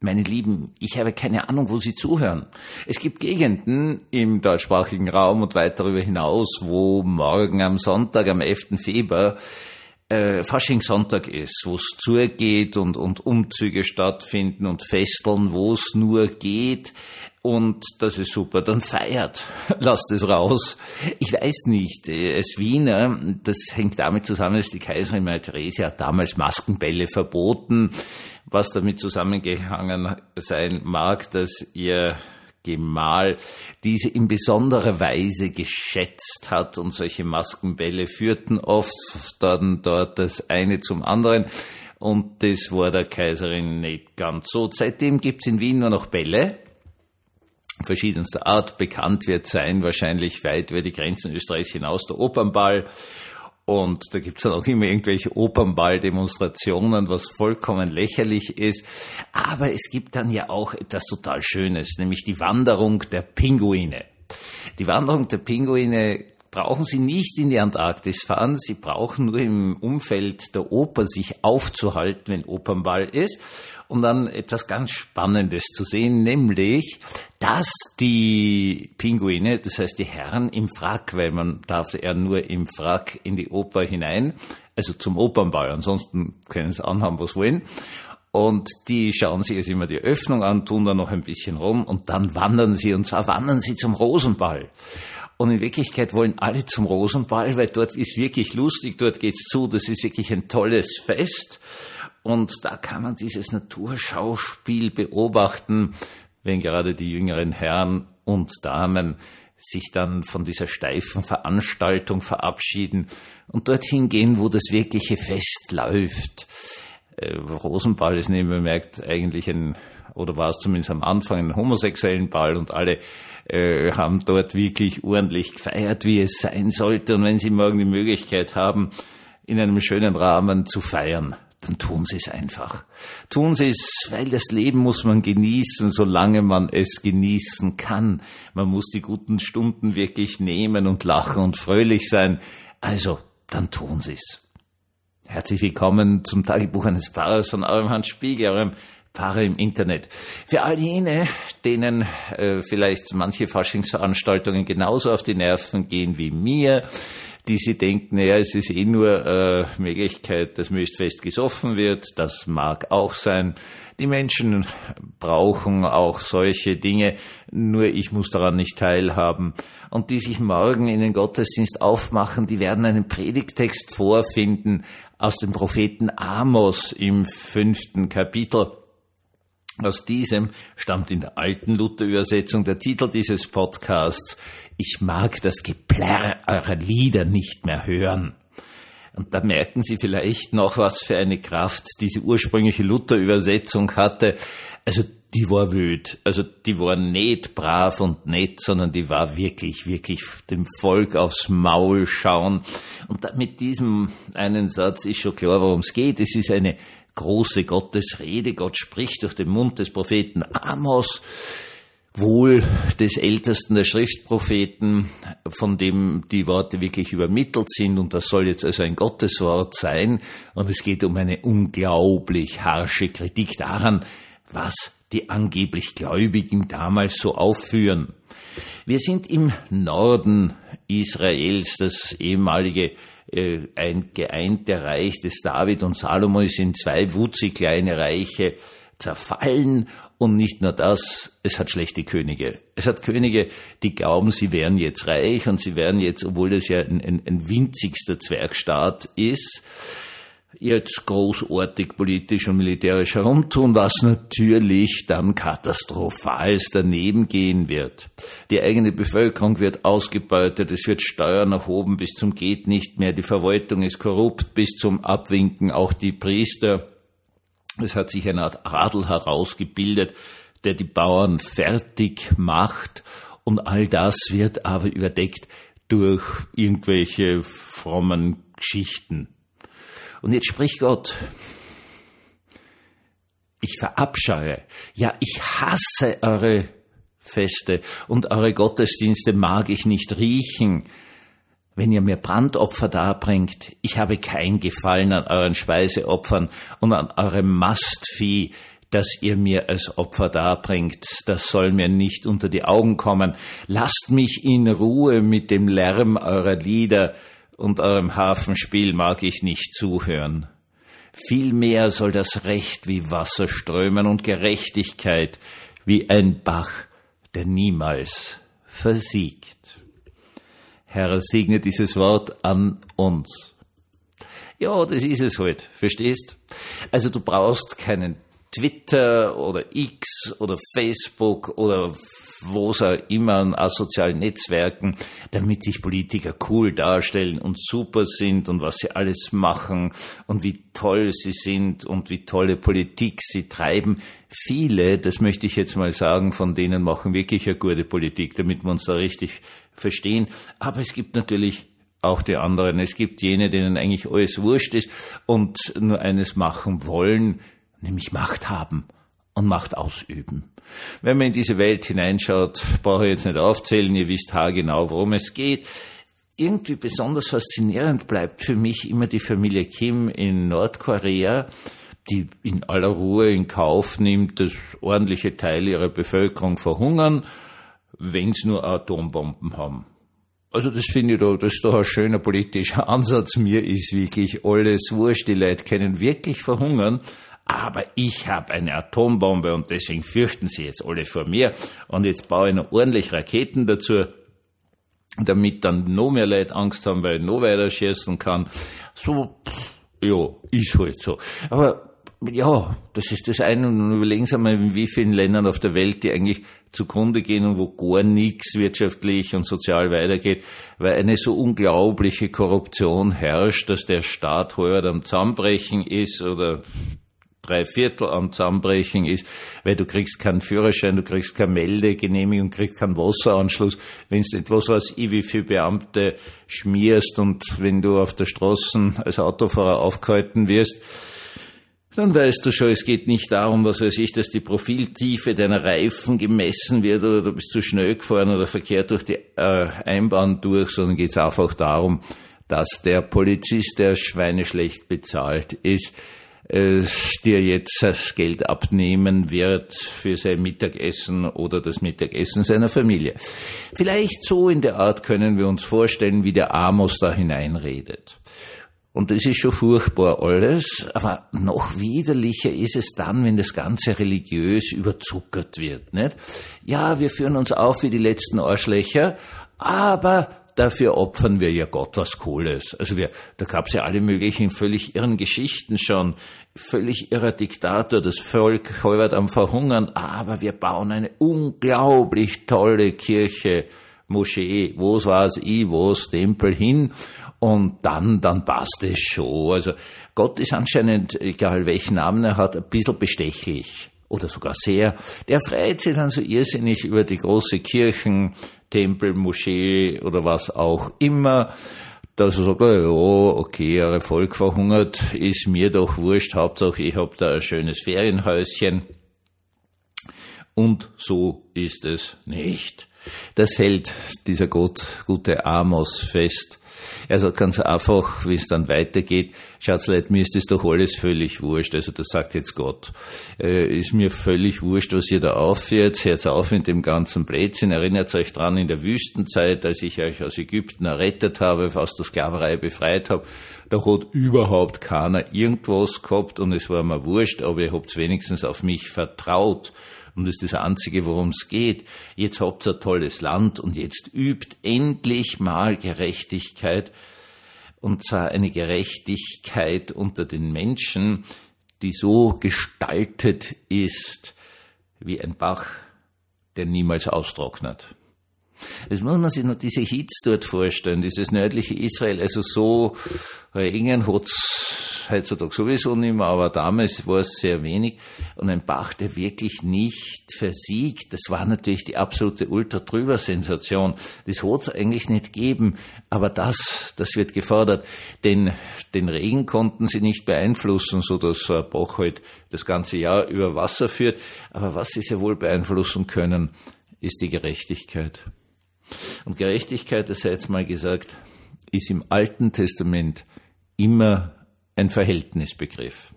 Meine Lieben, ich habe keine Ahnung, wo Sie zuhören. Es gibt Gegenden im deutschsprachigen Raum und weit darüber hinaus, wo morgen am Sonntag, am 11. Februar, äh, Faschingssonntag ist, wo es zugeht und, und Umzüge stattfinden und Festeln, wo es nur geht. Und das ist super. Dann feiert. Lasst es raus. Ich weiß nicht. Als Wiener, das hängt damit zusammen, dass die Kaiserin Maria Theresia hat damals Maskenbälle verboten, was damit zusammengehangen sein mag, dass ihr Gemahl diese in besonderer Weise geschätzt hat und solche Maskenbälle führten oft dann dort das eine zum anderen und das war der Kaiserin nicht ganz so. Seitdem gibt's in Wien nur noch Bälle verschiedenster Art. Bekannt wird sein, wahrscheinlich weit über die Grenzen Österreichs hinaus, der Opernball und da gibt's dann auch immer irgendwelche Opernball-Demonstrationen, was vollkommen lächerlich ist. Aber es gibt dann ja auch etwas total Schönes, nämlich die Wanderung der Pinguine. Die Wanderung der Pinguine brauchen Sie nicht in die Antarktis fahren, Sie brauchen nur im Umfeld der Oper sich aufzuhalten, wenn Opernball ist um dann etwas ganz Spannendes zu sehen, nämlich, dass die Pinguine, das heißt die Herren im Frack, weil man darf ja nur im Frack in die Oper hinein, also zum Opernball, ansonsten können sie anhaben, was wollen. Und die schauen sich jetzt immer die Öffnung an, tun da noch ein bisschen rum und dann wandern sie, und zwar wandern sie zum Rosenball. Und in Wirklichkeit wollen alle zum Rosenball, weil dort ist wirklich lustig, dort geht's zu, das ist wirklich ein tolles Fest. Und da kann man dieses Naturschauspiel beobachten, wenn gerade die jüngeren Herren und Damen sich dann von dieser steifen Veranstaltung verabschieden und dorthin gehen, wo das wirkliche Fest läuft. Äh, Rosenball ist nebenbei bemerkt eigentlich ein, oder war es zumindest am Anfang ein homosexuellen Ball und alle äh, haben dort wirklich ordentlich gefeiert, wie es sein sollte. Und wenn sie morgen die Möglichkeit haben, in einem schönen Rahmen zu feiern, dann tun Sie es einfach. Tun Sie es, weil das Leben muss man genießen, solange man es genießen kann. Man muss die guten Stunden wirklich nehmen und lachen und fröhlich sein. Also, dann tun Sie es. Herzlich willkommen zum Tagebuch eines Pfarrers von eurem Hans Spiegel, eurem Pfarrer im Internet. Für all jene, denen äh, vielleicht manche Faschingsveranstaltungen genauso auf die Nerven gehen wie mir, die sie denken, naja, es ist eh nur äh, Möglichkeit, dass möglichst gesoffen wird. Das mag auch sein. Die Menschen brauchen auch solche Dinge, nur ich muss daran nicht teilhaben. Und die sich morgen in den Gottesdienst aufmachen, die werden einen Predigtext vorfinden aus dem Propheten Amos im fünften Kapitel. Aus diesem stammt in der alten Luther-Übersetzung der Titel dieses Podcasts Ich mag das Geplärr eurer Lieder nicht mehr hören. Und da merken Sie vielleicht noch, was für eine Kraft diese ursprüngliche Luther-Übersetzung hatte. Also die war wüt. Also die war nicht brav und nett, sondern die war wirklich, wirklich dem Volk aufs Maul schauen. Und mit diesem einen Satz ist schon klar, worum es geht. Es ist eine große Gottesrede. Gott spricht durch den Mund des Propheten Amos, wohl des ältesten der Schriftpropheten, von dem die Worte wirklich übermittelt sind. Und das soll jetzt also ein Gotteswort sein. Und es geht um eine unglaublich harsche Kritik daran, was die angeblich Gläubigen damals so aufführen. Wir sind im Norden Israels, das ehemalige ein geeinter Reich des David und Salomo ist in zwei wutzig kleine Reiche zerfallen und nicht nur das, es hat schlechte Könige. Es hat Könige, die glauben, sie wären jetzt reich und sie wären jetzt, obwohl das ja ein, ein, ein winzigster Zwergstaat ist, jetzt großartig politisch und militärisch herumtun, was natürlich dann katastrophal daneben gehen wird. Die eigene Bevölkerung wird ausgebeutet, es wird Steuern erhoben bis zum geht nicht mehr, die Verwaltung ist korrupt bis zum Abwinken, auch die Priester. Es hat sich eine Art Adel herausgebildet, der die Bauern fertig macht und all das wird aber überdeckt durch irgendwelche frommen Geschichten. Und jetzt spricht Gott. Ich verabscheue, ja, ich hasse eure Feste und eure Gottesdienste mag ich nicht riechen, wenn ihr mir Brandopfer darbringt. Ich habe kein Gefallen an euren Speiseopfern und an eurem Mastvieh, das ihr mir als Opfer darbringt, das soll mir nicht unter die Augen kommen. Lasst mich in Ruhe mit dem Lärm eurer Lieder und eurem Hafenspiel mag ich nicht zuhören. Vielmehr soll das Recht wie Wasser strömen und Gerechtigkeit wie ein Bach, der niemals versiegt. Herr, segne dieses Wort an uns. Ja, das ist es halt, verstehst? Also du brauchst keinen Twitter oder X oder Facebook oder wo es auch immer an asozialen Netzwerken, damit sich Politiker cool darstellen und super sind und was sie alles machen und wie toll sie sind und wie tolle Politik sie treiben. Viele, das möchte ich jetzt mal sagen, von denen machen wirklich eine gute Politik, damit wir uns da richtig verstehen. Aber es gibt natürlich auch die anderen. Es gibt jene, denen eigentlich alles wurscht ist und nur eines machen wollen, nämlich Macht haben und Macht ausüben. Wenn man in diese Welt hineinschaut, brauche ich jetzt nicht aufzählen, ihr wisst haargenau, worum es geht. Irgendwie besonders faszinierend bleibt für mich immer die Familie Kim in Nordkorea, die in aller Ruhe in Kauf nimmt, dass ordentliche Teile ihrer Bevölkerung verhungern, wenn sie nur Atombomben haben. Also das finde ich da, das ist doch ein schöner politischer Ansatz. Mir ist wirklich alles wurscht. Die Leute können wirklich verhungern aber ich habe eine Atombombe und deswegen fürchten sie jetzt alle vor mir. Und jetzt baue ich noch ordentlich Raketen dazu, damit dann noch mehr Leute Angst haben, weil ich noch weiter schießen kann. So, ja, ist halt so. Aber ja, das ist das eine. Und überlegen Sie mal, in wie vielen Ländern auf der Welt die eigentlich zugrunde gehen und wo gar nichts wirtschaftlich und sozial weitergeht, weil eine so unglaubliche Korruption herrscht, dass der Staat halb am Zusammenbrechen ist oder drei Viertel am Zusammenbrechen ist, weil du kriegst keinen Führerschein, du kriegst keine Meldegenehmigung, kriegst keinen Wasseranschluss, wenn du etwas weiß ich, wie viele Beamte schmierst und wenn du auf der Straße als Autofahrer aufgehalten wirst, dann weißt du schon, es geht nicht darum, was weiß ich, dass die Profiltiefe deiner Reifen gemessen wird oder du bist zu schnell gefahren oder verkehrt durch die äh, Einbahn durch, sondern geht es einfach darum, dass der Polizist, der schweineschlecht bezahlt ist, äh, dir jetzt das Geld abnehmen wird für sein Mittagessen oder das Mittagessen seiner Familie. Vielleicht so in der Art können wir uns vorstellen, wie der Amos da hineinredet. Und das ist schon furchtbar alles, aber noch widerlicher ist es dann, wenn das Ganze religiös überzuckert wird. Nicht? Ja, wir führen uns auf wie die letzten Arschlöcher, aber dafür opfern wir ja Gott was Cooles. Also wir, da gab's ja alle möglichen völlig irren Geschichten schon. Völlig irrer Diktator, das Volk heubert am Verhungern, aber wir bauen eine unglaublich tolle Kirche, Moschee, wo's war's ich, wo's Tempel hin und dann, dann passt es schon. Also Gott ist anscheinend, egal welchen Namen er hat, ein bisschen bestechlich oder sogar sehr. Der freut sich dann so irrsinnig über die große Kirchen, Tempel, Moschee oder was auch immer, dass er sagt, ja, okay, eure Volk verhungert, ist mir doch wurscht, Hauptsache ich hab da ein schönes Ferienhäuschen. Und so ist es nicht. Das hält dieser Gott, gute Amos fest. Sagt ganz einfach, wie es dann weitergeht, Schatzleit, mir ist das doch alles völlig wurscht. Also das sagt jetzt Gott. Äh, ist mir völlig wurscht, was ihr da aufführt. Hört auf mit dem ganzen Blödsinn. Erinnert euch dran in der Wüstenzeit, als ich euch aus Ägypten errettet habe, aus der Sklaverei befreit habe. Da hat überhaupt keiner irgendwas gehabt und es war mir wurscht, aber ihr habt wenigstens auf mich vertraut. Und das ist das Einzige, worum es geht. Jetzt habt ihr ein tolles Land und jetzt übt endlich mal Gerechtigkeit. Und zwar eine Gerechtigkeit unter den Menschen, die so gestaltet ist wie ein Bach, der niemals austrocknet. Das muss man sich noch diese Hits dort vorstellen, dieses nördliche Israel, also so Regen hat's heutzutage sowieso nicht mehr, aber damals war es sehr wenig. Und ein Bach, der wirklich nicht versiegt, das war natürlich die absolute Ultra-Drüber-Sensation. Das hat es eigentlich nicht geben, aber das, das wird gefordert. Denn den Regen konnten sie nicht beeinflussen, so dass ein Bach halt das ganze Jahr über Wasser führt. Aber was sie sehr wohl beeinflussen können, ist die Gerechtigkeit. Und Gerechtigkeit, das sei jetzt mal gesagt, ist im Alten Testament immer ein Verhältnisbegriff.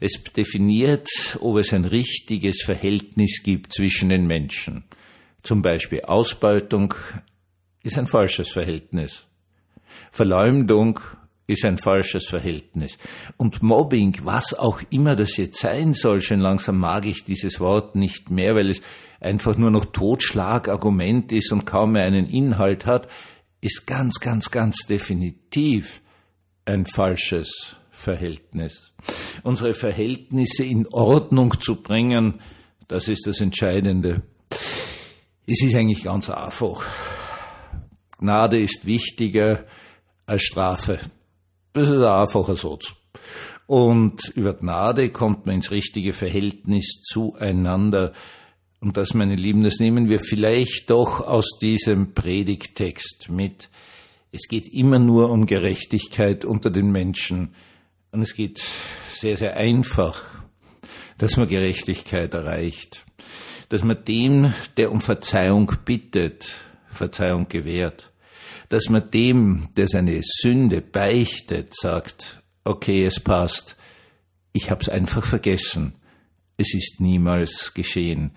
Es definiert, ob es ein richtiges Verhältnis gibt zwischen den Menschen. Zum Beispiel Ausbeutung ist ein falsches Verhältnis. Verleumdung ist ein falsches Verhältnis. Und Mobbing, was auch immer das jetzt sein soll, schon langsam mag ich dieses Wort nicht mehr, weil es einfach nur noch Totschlagargument ist und kaum mehr einen Inhalt hat, ist ganz, ganz, ganz definitiv ein falsches Verhältnis. Unsere Verhältnisse in Ordnung zu bringen, das ist das Entscheidende. Es ist eigentlich ganz einfach. Gnade ist wichtiger als Strafe. Das ist ein einfacher Satz. Und über Gnade kommt man ins richtige Verhältnis zueinander. Und das, meine Lieben, das nehmen wir vielleicht doch aus diesem Predigtext mit. Es geht immer nur um Gerechtigkeit unter den Menschen. Und es geht sehr, sehr einfach, dass man Gerechtigkeit erreicht. Dass man dem, der um Verzeihung bittet, Verzeihung gewährt dass man dem, der seine Sünde beichtet, sagt, okay, es passt, ich hab's einfach vergessen, es ist niemals geschehen,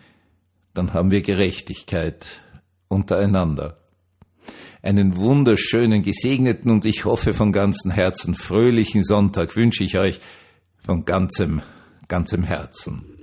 dann haben wir Gerechtigkeit untereinander. Einen wunderschönen, gesegneten und ich hoffe von ganzem Herzen fröhlichen Sonntag wünsche ich euch von ganzem, ganzem Herzen.